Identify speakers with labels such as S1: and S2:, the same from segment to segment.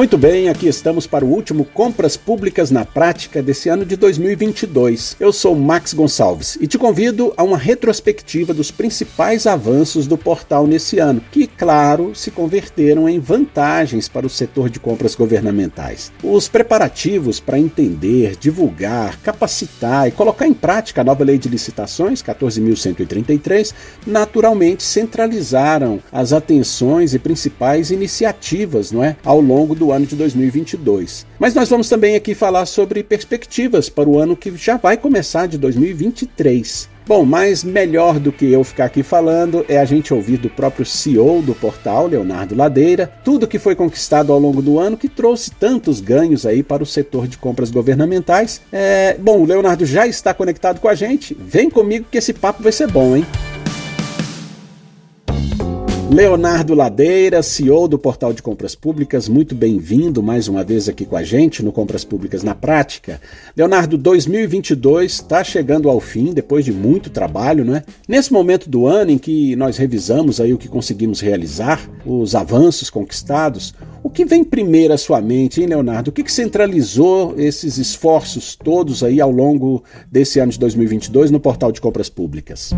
S1: Muito bem, aqui estamos para o último Compras Públicas na Prática desse ano de 2022. Eu sou Max Gonçalves e te convido a uma retrospectiva dos principais avanços do portal nesse ano, que, claro, se converteram em vantagens para o setor de compras governamentais. Os preparativos para entender, divulgar, capacitar e colocar em prática a nova Lei de Licitações, 14.133, naturalmente centralizaram as atenções e principais iniciativas não é, ao longo do ano de 2022. Mas nós vamos também aqui falar sobre perspectivas para o ano que já vai começar de 2023. Bom, mas melhor do que eu ficar aqui falando é a gente ouvir do próprio CEO do portal, Leonardo Ladeira, tudo que foi conquistado ao longo do ano que trouxe tantos ganhos aí para o setor de compras governamentais. É, bom, o Leonardo já está conectado com a gente. Vem comigo que esse papo vai ser bom, hein? Leonardo Ladeira, CEO do Portal de Compras Públicas, muito bem-vindo mais uma vez aqui com a gente no Compras Públicas na Prática. Leonardo, 2022 está chegando ao fim depois de muito trabalho, não é? Nesse momento do ano em que nós revisamos aí o que conseguimos realizar, os avanços conquistados, o que vem primeiro à sua mente, hein, Leonardo? O que, que centralizou esses esforços todos aí ao longo desse ano de 2022 no Portal de Compras Públicas?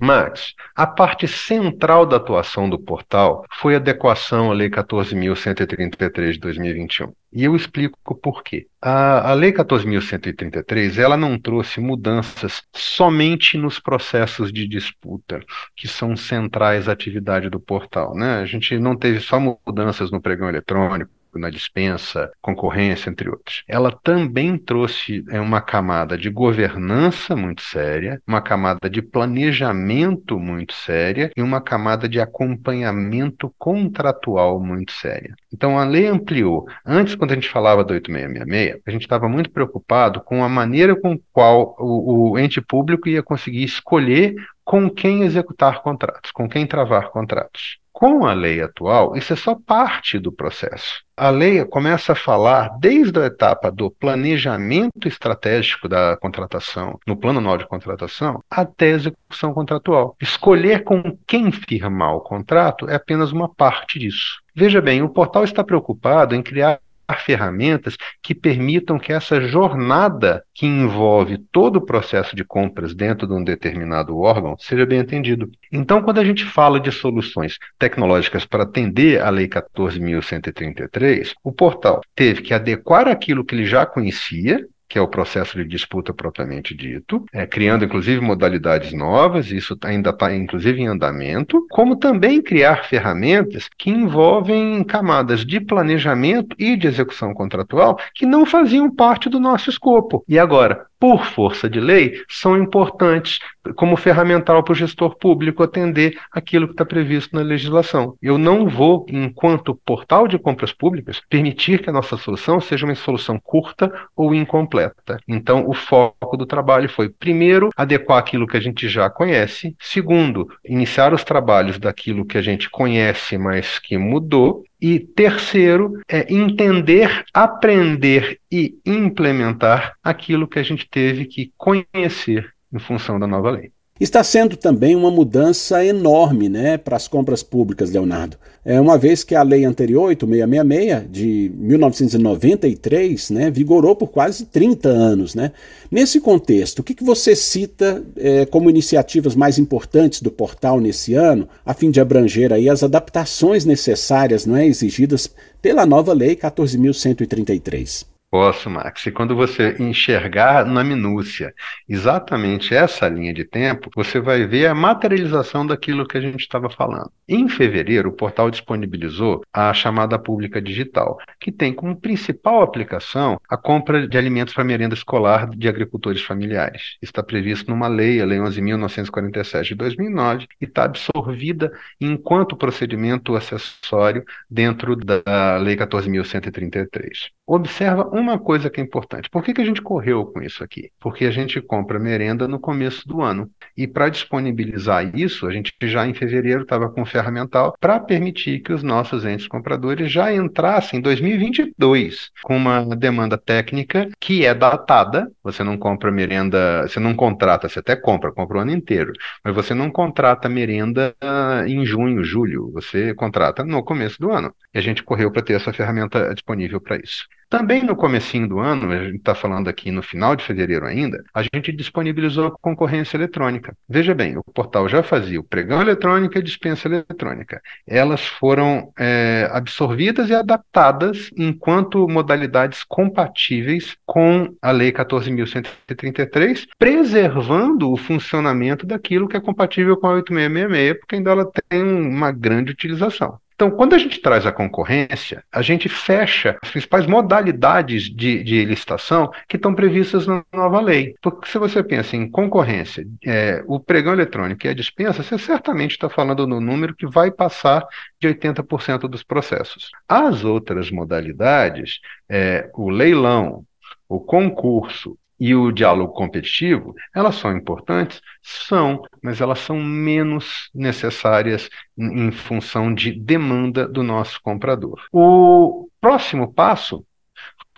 S2: Max, a parte central da atuação do portal foi a adequação à Lei 14.133 de 2021. E eu explico por quê. A, a Lei 14.133 ela não trouxe mudanças somente nos processos de disputa, que são centrais à atividade do portal. Né? A gente não teve só mudanças no pregão eletrônico, na dispensa, concorrência, entre outros. Ela também trouxe é, uma camada de governança muito séria, uma camada de planejamento muito séria e uma camada de acompanhamento contratual muito séria. Então a lei ampliou. Antes, quando a gente falava do 8666, a gente estava muito preocupado com a maneira com qual o, o ente público ia conseguir escolher com quem executar contratos, com quem travar contratos. Com a lei atual, isso é só parte do processo. A lei começa a falar desde a etapa do planejamento estratégico da contratação, no plano anual de contratação, até a execução contratual. Escolher com quem firmar o contrato é apenas uma parte disso. Veja bem, o portal está preocupado em criar ferramentas que permitam que essa jornada que envolve todo o processo de compras dentro de um determinado órgão seja bem entendido. Então, quando a gente fala de soluções tecnológicas para atender a Lei 14.133, o portal teve que adequar aquilo que ele já conhecia, que é o processo de disputa propriamente dito, é, criando inclusive modalidades novas, isso ainda está inclusive em andamento, como também criar ferramentas que envolvem camadas de planejamento e de execução contratual que não faziam parte do nosso escopo. E agora, por força de lei, são importantes como ferramental para o gestor público atender aquilo que está previsto na legislação. Eu não vou, enquanto portal de compras públicas, permitir que a nossa solução seja uma solução curta ou incompleta. Então, o foco do trabalho foi, primeiro, adequar aquilo que a gente já conhece, segundo, iniciar os trabalhos daquilo que a gente conhece, mas que mudou, e terceiro, é entender, aprender e implementar aquilo que a gente teve que conhecer em função da nova lei.
S1: Está sendo também uma mudança enorme né, para as compras públicas, Leonardo. É, uma vez que a lei anterior, 8666, de 1993, né, vigorou por quase 30 anos. Né? Nesse contexto, o que, que você cita é, como iniciativas mais importantes do portal nesse ano, a fim de abranger aí as adaptações necessárias não é, exigidas pela nova lei 14.133?
S2: Posso, Max. E quando você enxergar na minúcia exatamente essa linha de tempo, você vai ver a materialização daquilo que a gente estava falando. Em fevereiro, o portal disponibilizou a chamada pública digital, que tem como principal aplicação a compra de alimentos para merenda escolar de agricultores familiares. Está previsto numa lei, a Lei 11.947 de 2009, e está absorvida enquanto procedimento acessório dentro da Lei 14.133. Observa uma coisa que é importante. Por que, que a gente correu com isso aqui? Porque a gente compra merenda no começo do ano. E para disponibilizar isso, a gente já em fevereiro estava com ferramental para permitir que os nossos entes compradores já entrassem em 2022 com uma demanda técnica que é datada. Você não compra merenda, você não contrata, você até compra, compra o ano inteiro, mas você não contrata merenda uh, em junho, julho. Você contrata no começo do ano. E a gente correu para ter essa ferramenta disponível para isso. Também no comecinho do ano, a gente está falando aqui no final de fevereiro ainda, a gente disponibilizou a concorrência eletrônica. Veja bem, o portal já fazia o pregão eletrônico e a dispensa eletrônica. Elas foram é, absorvidas e adaptadas enquanto modalidades compatíveis com a Lei 14.133, preservando o funcionamento daquilo que é compatível com a 8666, porque ainda ela tem uma grande utilização. Então, quando a gente traz a concorrência, a gente fecha as principais modalidades de, de licitação que estão previstas na nova lei. Porque se você pensa em concorrência, é, o pregão eletrônico e a dispensa, você certamente está falando no número que vai passar de 80% dos processos. As outras modalidades, é, o leilão, o concurso e o diálogo competitivo, elas são importantes? São, mas elas são menos necessárias em função de demanda do nosso comprador. O próximo passo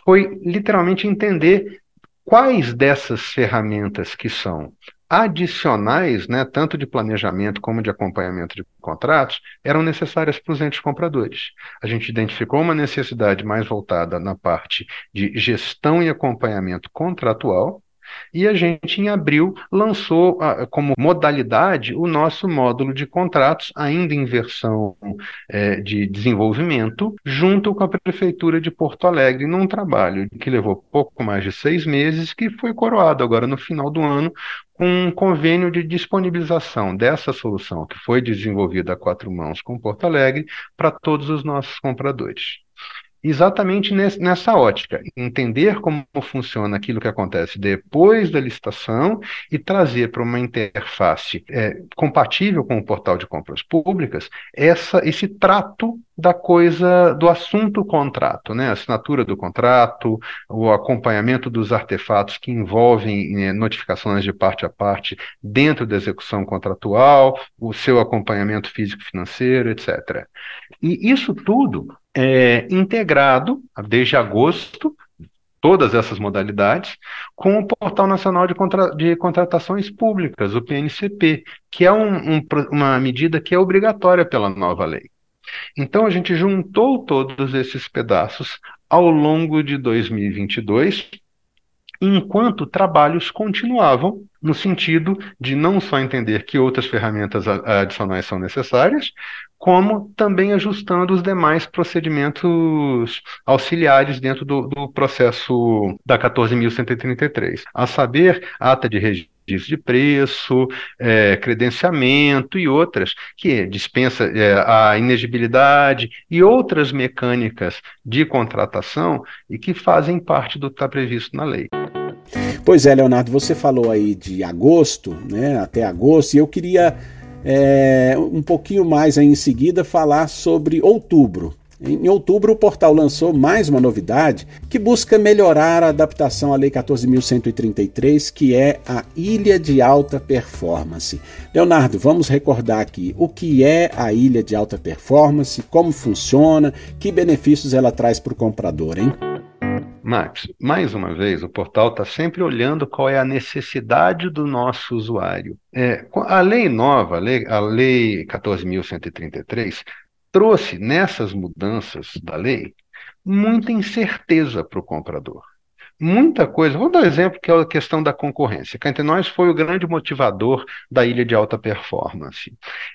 S2: foi literalmente entender quais dessas ferramentas que são adicionais, né, tanto de planejamento como de acompanhamento de contratos, eram necessárias para os entes compradores. A gente identificou uma necessidade mais voltada na parte de gestão e acompanhamento contratual, e a gente, em abril, lançou como modalidade o nosso módulo de contratos, ainda em versão é, de desenvolvimento, junto com a Prefeitura de Porto Alegre, num trabalho que levou pouco mais de seis meses, que foi coroado agora no final do ano com um convênio de disponibilização dessa solução, que foi desenvolvida a quatro mãos com Porto Alegre, para todos os nossos compradores exatamente nessa ótica, entender como funciona aquilo que acontece depois da licitação e trazer para uma interface é, compatível com o portal de compras públicas essa, esse trato da coisa, do assunto contrato, né? A assinatura do contrato, o acompanhamento dos artefatos que envolvem né, notificações de parte a parte dentro da execução contratual, o seu acompanhamento físico-financeiro, etc. E isso tudo é integrado desde agosto todas essas modalidades, com o Portal Nacional de, Contra de Contratações Públicas, o PNCP, que é um, um, uma medida que é obrigatória pela nova lei. Então, a gente juntou todos esses pedaços ao longo de 2022, enquanto trabalhos continuavam, no sentido de não só entender que outras ferramentas adicionais são necessárias, como também ajustando os demais procedimentos auxiliares dentro do, do processo da 14.133, a saber, ata de registro de preço, é, credenciamento e outras, que dispensa é, a inegibilidade e outras mecânicas de contratação e que fazem parte do que está previsto na lei.
S1: Pois é, Leonardo, você falou aí de agosto, né, até agosto, e eu queria é, um pouquinho mais aí em seguida falar sobre outubro. Em outubro, o portal lançou mais uma novidade que busca melhorar a adaptação à Lei 14.133, que é a Ilha de Alta Performance. Leonardo, vamos recordar aqui o que é a Ilha de Alta Performance, como funciona, que benefícios ela traz para o comprador, hein?
S2: Max, mais uma vez, o portal está sempre olhando qual é a necessidade do nosso usuário. É, a lei nova, a lei, a lei 14.133, trouxe nessas mudanças da lei muita incerteza para o comprador muita coisa. Vou dar um exemplo que é a questão da concorrência. Cá entre nós foi o grande motivador da ilha de alta performance.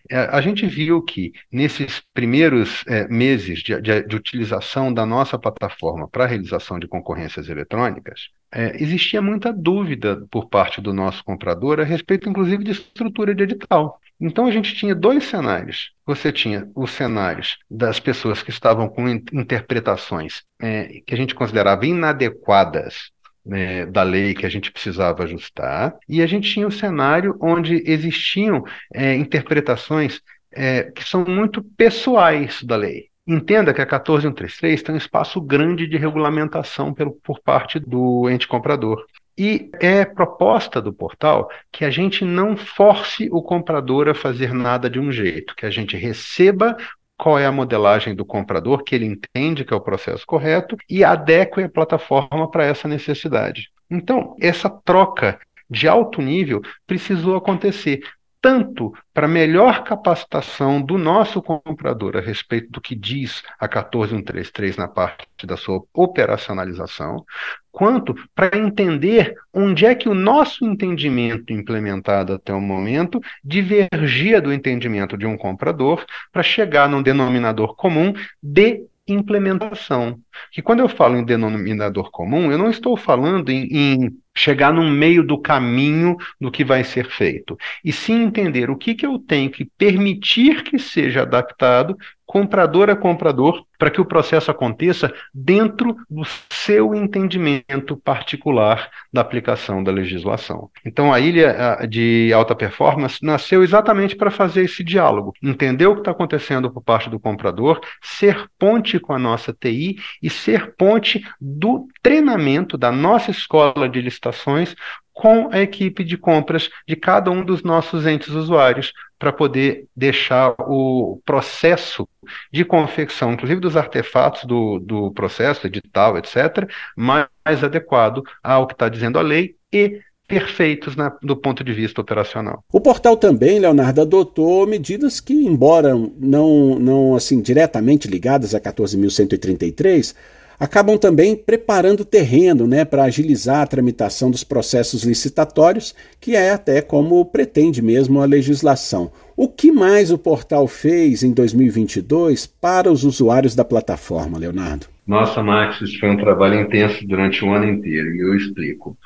S2: É, a gente viu que nesses primeiros é, meses de, de, de, utilização da nossa plataforma para a realização de concorrências eletrônicas, é, existia muita dúvida por parte do nosso comprador a respeito, inclusive, de estrutura de edital. Então a gente tinha dois cenários. Você tinha os cenários das pessoas que estavam com interpretações é, que a gente considerava inadequadas né, da lei que a gente precisava ajustar, e a gente tinha o cenário onde existiam é, interpretações é, que são muito pessoais da lei. Entenda que a 14133 tem um espaço grande de regulamentação pelo, por parte do ente comprador. E é proposta do portal que a gente não force o comprador a fazer nada de um jeito, que a gente receba qual é a modelagem do comprador, que ele entende que é o processo correto, e adeque a plataforma para essa necessidade. Então, essa troca de alto nível precisou acontecer tanto para melhor capacitação do nosso comprador a respeito do que diz a 14133 na parte da sua operacionalização, quanto para entender onde é que o nosso entendimento implementado até o momento divergia do entendimento de um comprador para chegar num denominador comum de implementação. Que quando eu falo em denominador comum, eu não estou falando em, em chegar no meio do caminho do que vai ser feito, e sim entender o que, que eu tenho que permitir que seja adaptado comprador a comprador, para que o processo aconteça dentro do seu entendimento particular da aplicação da legislação. Então, a ilha de alta performance nasceu exatamente para fazer esse diálogo, entender o que está acontecendo por parte do comprador, ser ponte com a nossa TI e ser ponte do treinamento da nossa escola de licitações com a equipe de compras de cada um dos nossos entes usuários, para poder deixar o processo de confecção, inclusive dos artefatos do, do processo, edital, etc., mais adequado ao que está dizendo a lei e perfeitos na, do ponto de vista operacional.
S1: O portal também, Leonardo, adotou medidas que, embora não, não assim diretamente ligadas a 14.133, acabam também preparando terreno né, para agilizar a tramitação dos processos licitatórios, que é até como pretende mesmo a legislação. O que mais o portal fez em 2022 para os usuários da plataforma, Leonardo?
S2: Nossa, Max, isso foi um trabalho intenso durante o ano inteiro, e eu explico.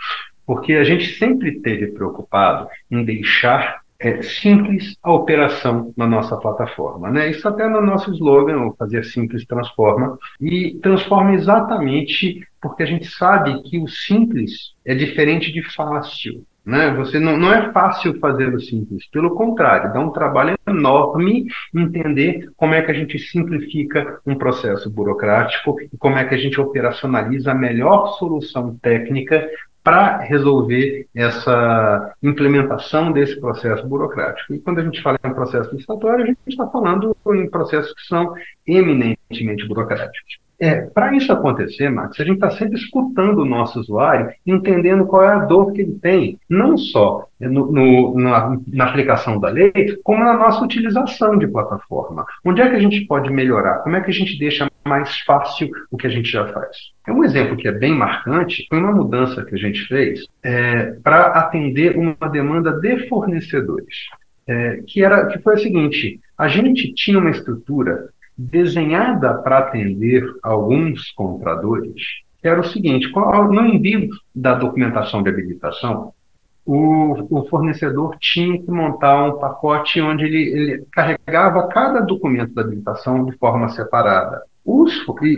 S2: Porque a gente sempre esteve preocupado em deixar é, simples a operação na nossa plataforma. Né? Isso até no nosso slogan, Fazer Simples Transforma, e transforma exatamente porque a gente sabe que o simples é diferente de fácil. Né? Você não, não é fácil fazer o simples, pelo contrário, dá um trabalho enorme entender como é que a gente simplifica um processo burocrático e como é que a gente operacionaliza a melhor solução técnica para resolver essa implementação desse processo burocrático. E quando a gente fala em processo licitatório, a gente está falando em processos que são eminentemente burocráticos. É, para isso acontecer, Max, a gente está sempre escutando o nosso usuário, entendendo qual é a dor que ele tem, não só no, no, na, na, aplicação da lei, como na nossa utilização de plataforma. Onde é que a gente pode melhorar? Como é que a gente deixa mais fácil o que a gente já faz? É um exemplo que é bem marcante, foi uma mudança que a gente fez é, para atender uma demanda de fornecedores. É, que era que foi a seguinte: a gente tinha uma estrutura desenhada para atender alguns compradores, era o seguinte: no envio da documentação de habilitação, o, o fornecedor tinha que montar um pacote onde ele, ele carregava cada documento da habilitação de forma separada. Os,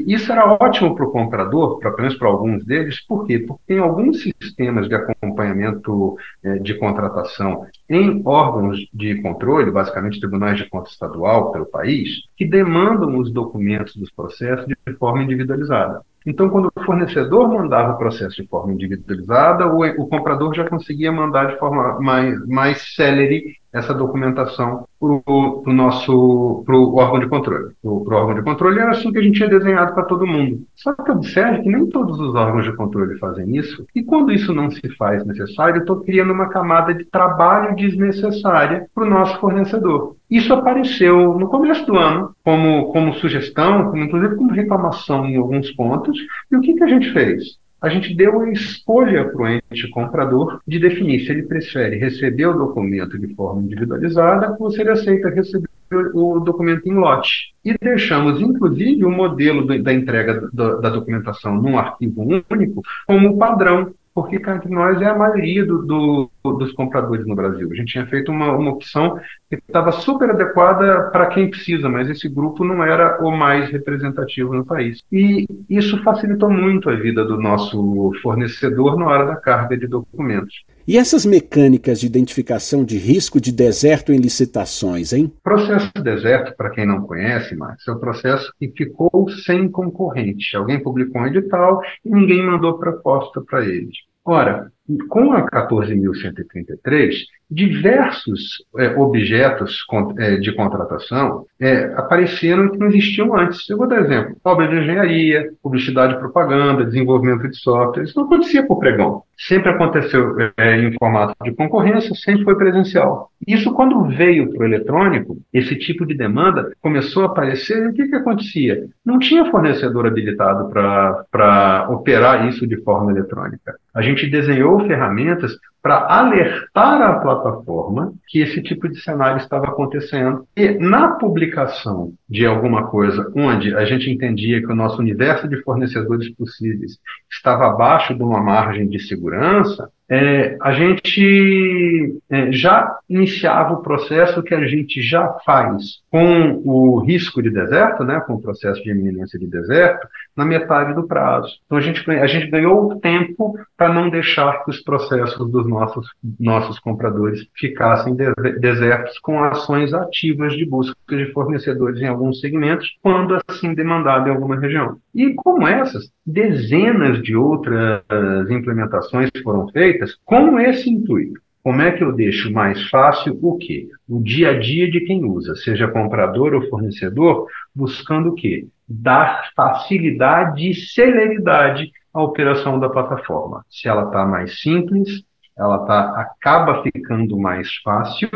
S2: isso era ótimo para o comprador, pelo menos para alguns deles, por quê? Porque tem alguns sistemas de acompanhamento eh, de contratação em órgãos de controle, basicamente tribunais de conta estadual pelo país, que demandam os documentos dos processos de forma individualizada. Então, quando o fornecedor mandava o processo de forma individualizada, o, o comprador já conseguia mandar de forma mais, mais célere essa documentação para o nosso pro órgão de controle. Para o órgão de controle era assim que a gente tinha desenhado para todo mundo. Só que observe que nem todos os órgãos de controle fazem isso, e quando isso não se faz necessário, eu estou criando uma camada de trabalho desnecessária para o nosso fornecedor. Isso apareceu no começo do ano como, como sugestão, como, inclusive como reclamação em alguns pontos, e o que, que a gente fez? A gente deu a escolha para o ente comprador de definir se ele prefere receber o documento de forma individualizada ou se ele aceita receber o documento em lote. E deixamos, inclusive, o modelo da entrega da documentação num arquivo único como padrão porque cá entre nós é a maioria do, do, dos compradores no Brasil. A gente tinha feito uma, uma opção que estava super adequada para quem precisa, mas esse grupo não era o mais representativo no país. E isso facilitou muito a vida do nosso fornecedor na hora da carga de documentos.
S1: E essas mecânicas de identificação de risco de deserto em licitações, hein?
S2: O processo de deserto, para quem não conhece, Max, é o processo que ficou sem concorrente. Alguém publicou um edital e ninguém mandou proposta para eles. Ora, com a 14.133, diversos é, objetos é, de contratação é, apareceram que não existiam antes. Eu vou dar exemplo: obra de engenharia, publicidade e propaganda, desenvolvimento de software. Isso não acontecia por pregão. Sempre aconteceu é, em formato de concorrência, sempre foi presencial. Isso, quando veio para o eletrônico, esse tipo de demanda começou a aparecer. E o que, que acontecia? Não tinha fornecedor habilitado para operar isso de forma eletrônica. A gente desenhou ferramentas para alertar a plataforma que esse tipo de cenário estava acontecendo. E na publicação de alguma coisa onde a gente entendia que o nosso universo de fornecedores possíveis estava abaixo de uma margem de segurança, é, a gente é, já iniciava o processo que a gente já faz com o risco de deserto, né, com o processo de eminência de deserto, na metade do prazo. Então a gente, a gente ganhou tempo para não deixar que os processos dos nossos, nossos compradores ficassem de, desertos com ações ativas de busca de fornecedores em alguns segmentos, quando assim demandado em alguma região. E como essas, dezenas de outras implementações foram feitas com esse intuito. Como é que eu deixo mais fácil o quê? O dia a dia de quem usa, seja comprador ou fornecedor, buscando o quê? Dar facilidade e celeridade à operação da plataforma. Se ela está mais simples, ela tá, acaba ficando mais fácil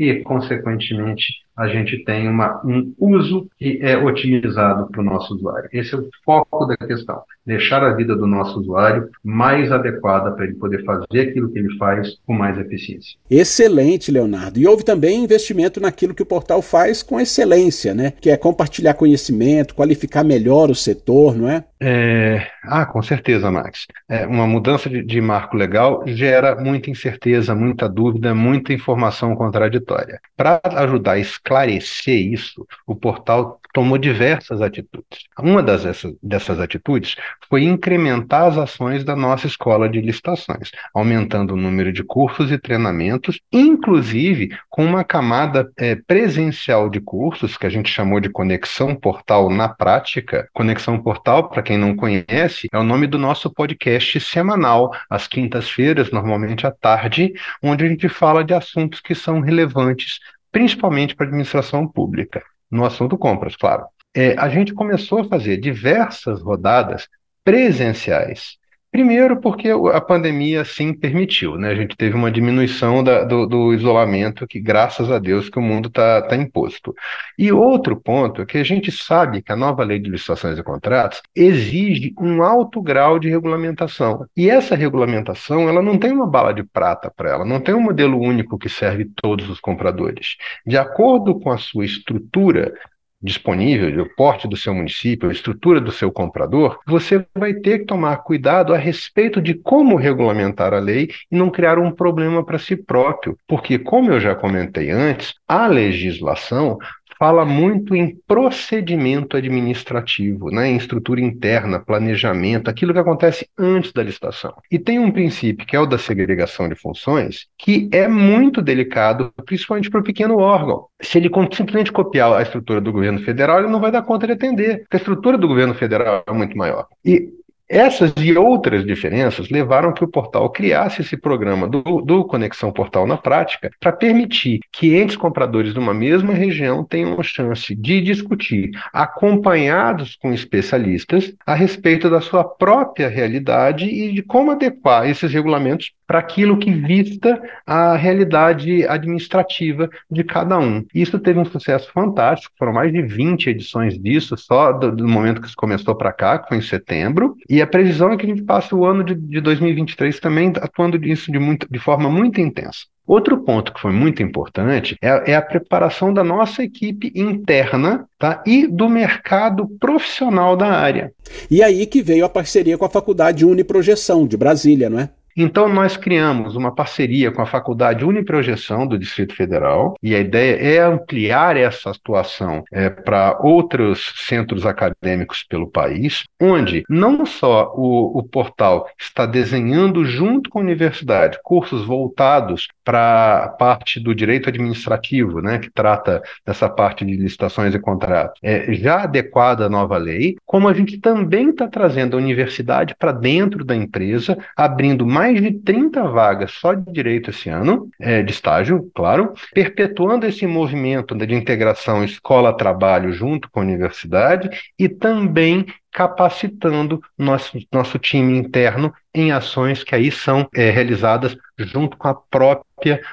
S2: e, consequentemente, a gente tem uma, um uso que é otimizado para o nosso usuário. Esse é o foco da questão. Deixar a vida do nosso usuário mais adequada para ele poder fazer aquilo que ele faz com mais eficiência.
S1: Excelente, Leonardo. E houve também investimento naquilo que o portal faz com excelência, né? Que é compartilhar conhecimento, qualificar melhor o setor, não é?
S2: É... Ah, com certeza, Max. É, uma mudança de, de marco legal gera muita incerteza, muita dúvida, muita informação contraditória. Para ajudar a esclarecer isso, o portal tomou diversas atitudes. Uma das, dessas, atitudes foi incrementar as ações da nossa escola de licitações, aumentando o número de cursos e treinamentos, inclusive com uma camada é, presencial de cursos, que a gente chamou de Conexão Portal na prática. Conexão Portal, para quem não conhece, é o nome do nosso podcast semanal, às quintas-feiras, normalmente à tarde, onde a gente fala de assuntos que são relevantes principalmente para a administração pública, no assunto compras, claro. É, a gente começou a fazer diversas rodadas presenciais Primeiro, porque a pandemia sim permitiu, né? A gente teve uma diminuição da, do, do, isolamento que, graças a Deus, que o mundo está tá imposto. E outro ponto é que a gente sabe que a nova lei de licitações e contratos exige um alto grau de regulamentação. E essa regulamentação, ela não tem uma bala de prata para ela, não tem um modelo único que serve todos os compradores. De acordo com a sua estrutura, disponível, o porte do seu município, a estrutura do seu comprador, você vai ter que tomar cuidado a respeito de como regulamentar a lei e não criar um problema para si próprio. Porque, como eu já comentei antes, a legislação fala muito em procedimento administrativo, né, em estrutura interna, planejamento, aquilo que acontece antes da licitação. E tem um princípio, que é o da segregação de funções, que é muito delicado, principalmente para o pequeno órgão. Se ele simplesmente copiar a estrutura do governo federal, ele não vai dar conta de atender, porque a estrutura do governo federal é muito maior. E essas e outras diferenças levaram que o portal criasse esse programa do, do Conexão Portal na prática para permitir que entes compradores de uma mesma região tenham a chance de discutir, acompanhados com especialistas, a respeito da sua própria realidade e de como adequar esses regulamentos para aquilo que vista a realidade administrativa de cada um. Isso teve um sucesso fantástico, foram mais de 20 edições disso, só do, do momento que isso começou para cá, que foi em setembro, e a previsão é que a gente passe o ano de, de 2023 também atuando nisso de, muito, de forma muito intensa. Outro ponto que foi muito importante é, é, a preparação da nossa equipe interna tá? e do mercado profissional da área.
S1: E aí que veio a parceria com a Faculdade Uniprojeção de Brasília, não é?
S2: Então, nós criamos uma parceria com a Faculdade Uniprojeção do Distrito Federal, e a ideia é ampliar essa atuação é, para outros centros acadêmicos pelo país, onde não só o, o portal está desenhando, junto com a universidade, cursos voltados para a parte do direito administrativo, né, que trata dessa parte de licitações e contratos, é, já adequada à nova lei, como a gente também está trazendo a universidade para dentro da empresa, abrindo mais de 30 vagas só de direito esse ano, é, de estágio, claro, perpetuando esse movimento de integração escola-trabalho junto com a universidade e também capacitando nosso, nosso time interno em ações que aí são é, realizadas junto com a própria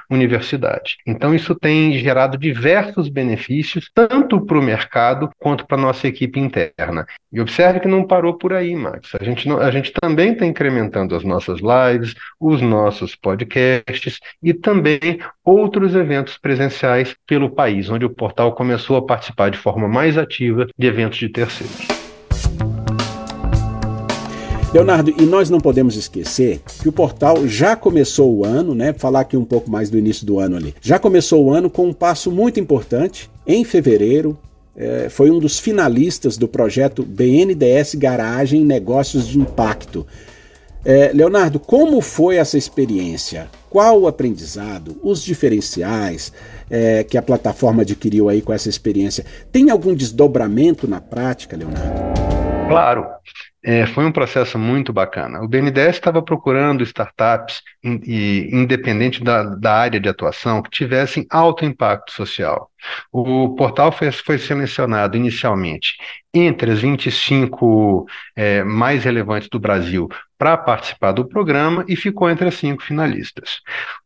S2: universidade. Então, isso tem gerado diversos benefícios, tanto para o mercado quanto para a nossa equipe interna. E observe que não parou por aí, Max. A gente, não, a gente também está incrementando as nossas lives, os nossos podcasts e também outros eventos presenciais pelo país, onde o portal começou a participar de forma mais ativa de eventos de terceiros.
S1: Leonardo, e nós não podemos esquecer que o portal já começou o ano, né? Falar aqui um pouco mais do início do ano ali. Já começou o ano com um passo muito importante. Em fevereiro, é, foi um dos finalistas do projeto BNDS Garagem Negócios de Impacto. É, Leonardo, como foi essa experiência? Qual o aprendizado, os diferenciais é, que a plataforma adquiriu aí com essa experiência? Tem algum desdobramento na prática, Leonardo?
S2: Claro. É, foi um processo muito bacana. O BNDES estava procurando startups in, in, independente da, da, área de atuação que tivessem alto impacto social. O portal foi, foi selecionado inicialmente entre as 25 é, mais relevantes do Brasil para participar do programa e ficou entre as cinco finalistas.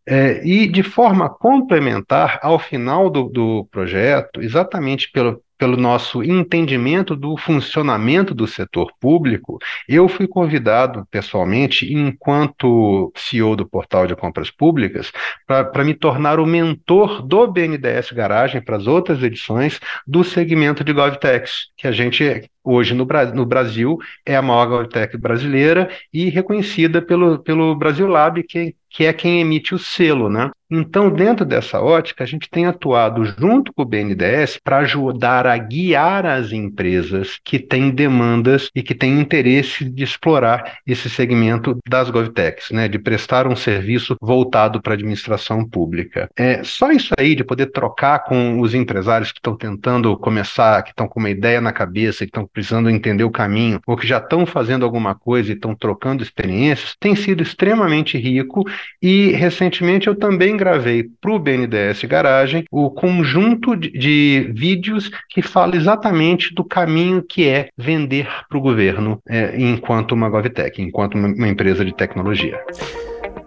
S2: É, e de forma complementar, ao final do, do projeto, exatamente pelo, pelo nosso entendimento do funcionamento do setor público, eu fui convidado pessoalmente, enquanto CEO do portal de compras públicas, para me tornar o mentor do BNDES Garagem para as outras edições do segmento de GovTechs, que a gente hoje no, no Brasil é a maior GovTech brasileira e reconhecida pelo, pelo Brasil Lab, que, que é quem emite o selo, né? Então, dentro dessa ótica, a gente tem atuado junto com o BNDES para ajudar a guiar as empresas que têm demandas e que têm interesse de explorar esse segmento das GovTechs, né, de prestar um serviço voltado para a administração pública. É, só isso aí, de poder trocar com os empresários que estão tentando começar, que estão com uma ideia na cabeça, que estão precisando entender o caminho, ou que já estão fazendo alguma coisa e estão trocando experiências, tem sido extremamente rico e, recentemente, eu também gravei para o BNDES Garagem o conjunto de, de, vídeos que fala exatamente do caminho que é vender para o governo é, enquanto uma GovTech, enquanto uma, uma empresa de tecnologia.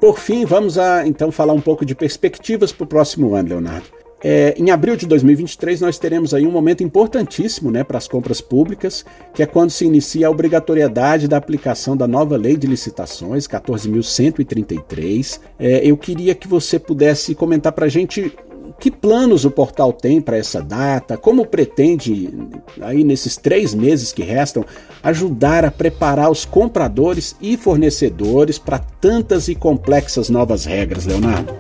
S1: Por fim, vamos a então falar um pouco de perspectivas para o próximo ano, Leonardo. É, em abril de 2023, nós teremos aí um momento importantíssimo né, para as compras públicas, que é quando se inicia a obrigatoriedade da aplicação da nova lei de licitações, 14.133. É, eu queria que você pudesse comentar para a gente que planos o portal tem para essa data, como pretende, aí nesses três meses que restam, ajudar a preparar os compradores e fornecedores para tantas e complexas novas regras, Leonardo?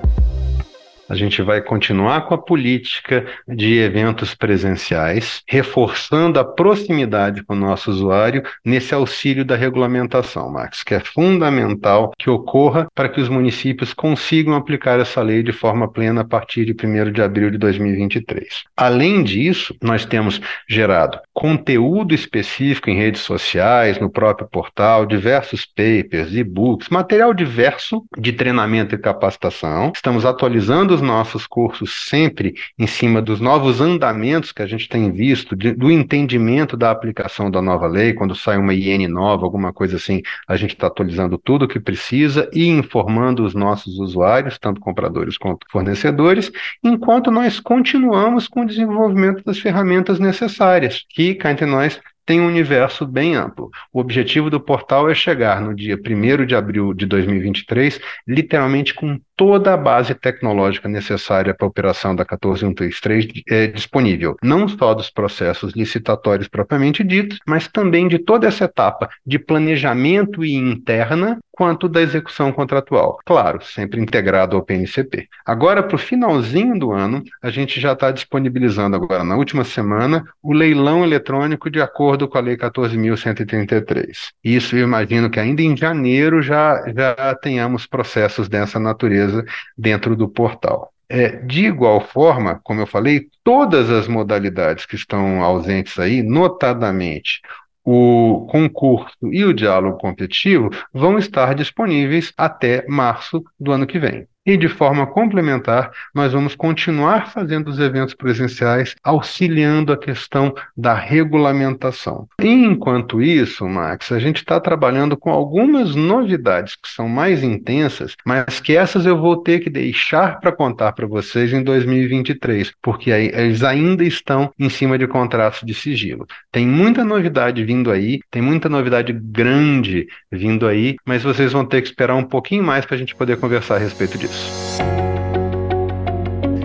S2: A gente vai continuar com a política de eventos presenciais, reforçando a proximidade com o nosso usuário nesse auxílio da regulamentação, Max, que é fundamental que ocorra para que os municípios consigam aplicar essa lei de forma plena a partir de 1 de abril de 2023. Além disso, nós temos gerado conteúdo específico em redes sociais, no próprio portal, diversos papers, e-books, material diverso de treinamento e capacitação. Estamos atualizando os nossos cursos sempre em cima dos novos andamentos que a gente tem visto, de, do entendimento da aplicação da nova lei, quando sai uma IN nova, alguma coisa assim, a gente está atualizando tudo o que precisa e informando os nossos usuários, tanto compradores quanto fornecedores, enquanto nós continuamos com o desenvolvimento das ferramentas necessárias, que cá entre nós tem um universo bem amplo. O objetivo do portal é chegar no dia 1 de abril de 2023, literalmente com toda a base tecnológica necessária para a operação da 14133 é, disponível, não só dos processos licitatórios propriamente ditos, mas também de toda essa etapa de planejamento e interna quanto da execução contratual. Claro, sempre integrado ao PNCP. Agora, para o finalzinho do ano, a gente já está disponibilizando agora, na última semana, o leilão eletrônico de acordo com a Lei 14.133. Isso eu imagino que ainda em janeiro já, já tenhamos processos dessa natureza dentro do portal. É, de igual forma, como eu falei, todas as modalidades que estão ausentes aí, notadamente o concurso e o diálogo competitivo vão estar disponíveis até março do ano que vem. E de forma complementar, nós vamos continuar fazendo os eventos presenciais, auxiliando a questão da regulamentação. E enquanto isso, Max, a gente está trabalhando com algumas novidades que são mais intensas, mas que essas eu vou ter que deixar para contar para vocês em 2023, porque aí, eles ainda estão em cima de contratos de sigilo. Tem muita novidade vindo aí, tem muita novidade grande vindo aí, mas vocês vão ter que esperar um pouquinho mais para a gente poder conversar a respeito disso.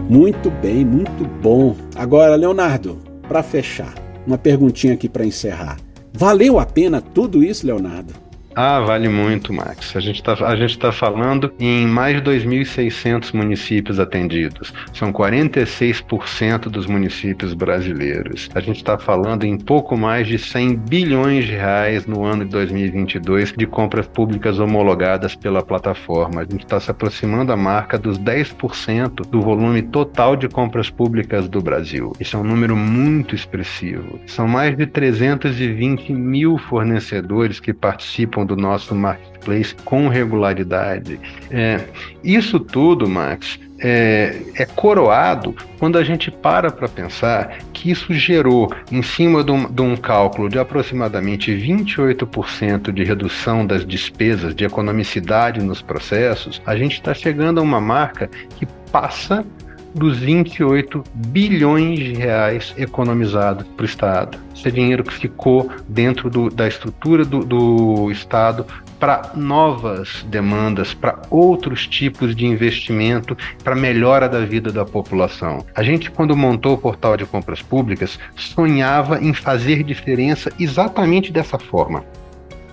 S1: Muito bem, muito bom. Agora, Leonardo, para fechar, uma perguntinha aqui para encerrar. Valeu a pena tudo isso, Leonardo?
S2: Ah, vale muito, Max. A gente está tá falando em mais de 2.600 municípios atendidos. São 46% dos municípios brasileiros. A gente está falando em pouco mais de 100 bilhões de reais no ano de 2022 de compras públicas homologadas pela plataforma. A gente está se aproximando da marca dos 10% do volume total de compras públicas do Brasil. Isso é um número muito expressivo. São mais de 320 mil fornecedores que participam do nosso marketplace com regularidade. É, isso tudo, Max, é, é, coroado quando a gente para para pensar que isso gerou, em cima de um, de um cálculo de aproximadamente 28% de redução das despesas, de economicidade nos processos, a gente está chegando a uma marca que passa dos 28 bilhões de reais economizados para o Estado. Esse é dinheiro que ficou dentro do, da estrutura do, do Estado para novas demandas, para outros tipos de investimento, para melhora da vida da população. A gente, quando montou o portal de compras públicas, sonhava em fazer diferença exatamente dessa forma.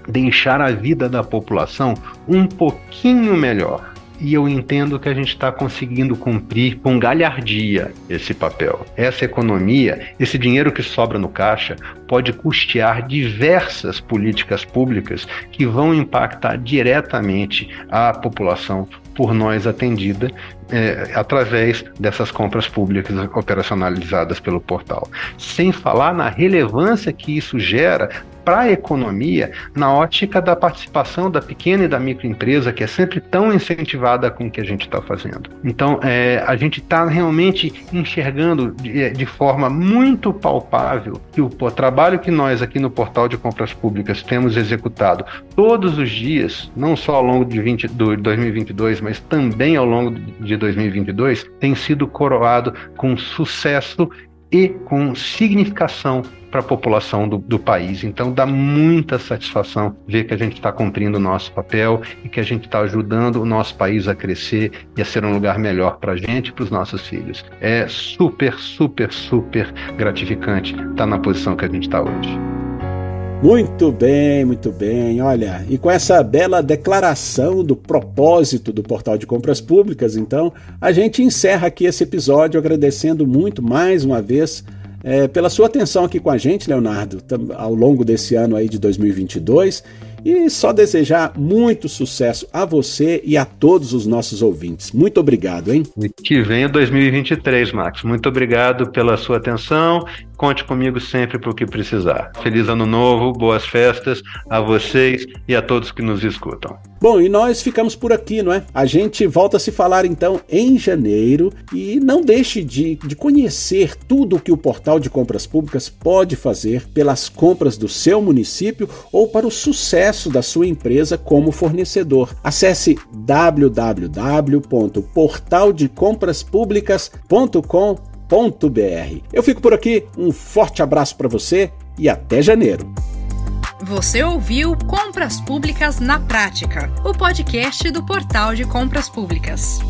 S2: Deixar a vida da população um pouquinho melhor e eu entendo que a gente está conseguindo cumprir com galhardia esse papel. Essa economia, esse dinheiro que sobra no caixa, pode custear diversas políticas públicas que vão impactar diretamente a população por nós atendida é, através dessas compras públicas operacionalizadas pelo portal. Sem falar na relevância que isso gera para a economia na ótica da participação da pequena e da microempresa, que é sempre tão incentivada com o que a gente está fazendo. Então, é, a gente está realmente enxergando de, é, de, forma muito palpável que o, o trabalho que nós aqui no Portal de Compras Públicas temos executado todos os dias, não só ao longo de 20, do 2022, mas também ao longo de 2022, tem sido coroado com sucesso e com significação para a população do, do, país. Então dá muita satisfação ver que a gente está cumprindo o nosso papel e que a gente está ajudando o nosso país a crescer e a ser um lugar melhor para a gente e para os nossos filhos. É super, super, super gratificante estar na posição que a gente está hoje.
S1: Muito bem, muito bem. Olha, e com essa bela declaração do propósito do Portal de Compras Públicas, então, a gente encerra aqui esse episódio agradecendo muito mais uma vez é, pela sua atenção aqui com a gente, Leonardo, ao longo desse ano aí de 2022 e só desejar muito sucesso a você e a todos os nossos ouvintes. Muito obrigado, hein?
S2: Que venha 2023, Max. Muito obrigado pela sua atenção. Conte comigo sempre para o que precisar. Feliz ano novo, boas festas a vocês e a todos que nos escutam.
S1: Bom, e nós ficamos por aqui, não é? A gente volta a se falar então em janeiro e não deixe de, de conhecer tudo o que o portal de compras públicas pode fazer pelas compras do seu município ou para o sucesso sucesso da sua empresa como fornecedor. Acesse www.portaldecompraspublicas.com.br. Eu fico por aqui, um forte abraço para você e até janeiro.
S3: Você ouviu Compras Públicas na Prática, o podcast do Portal de Compras Públicas.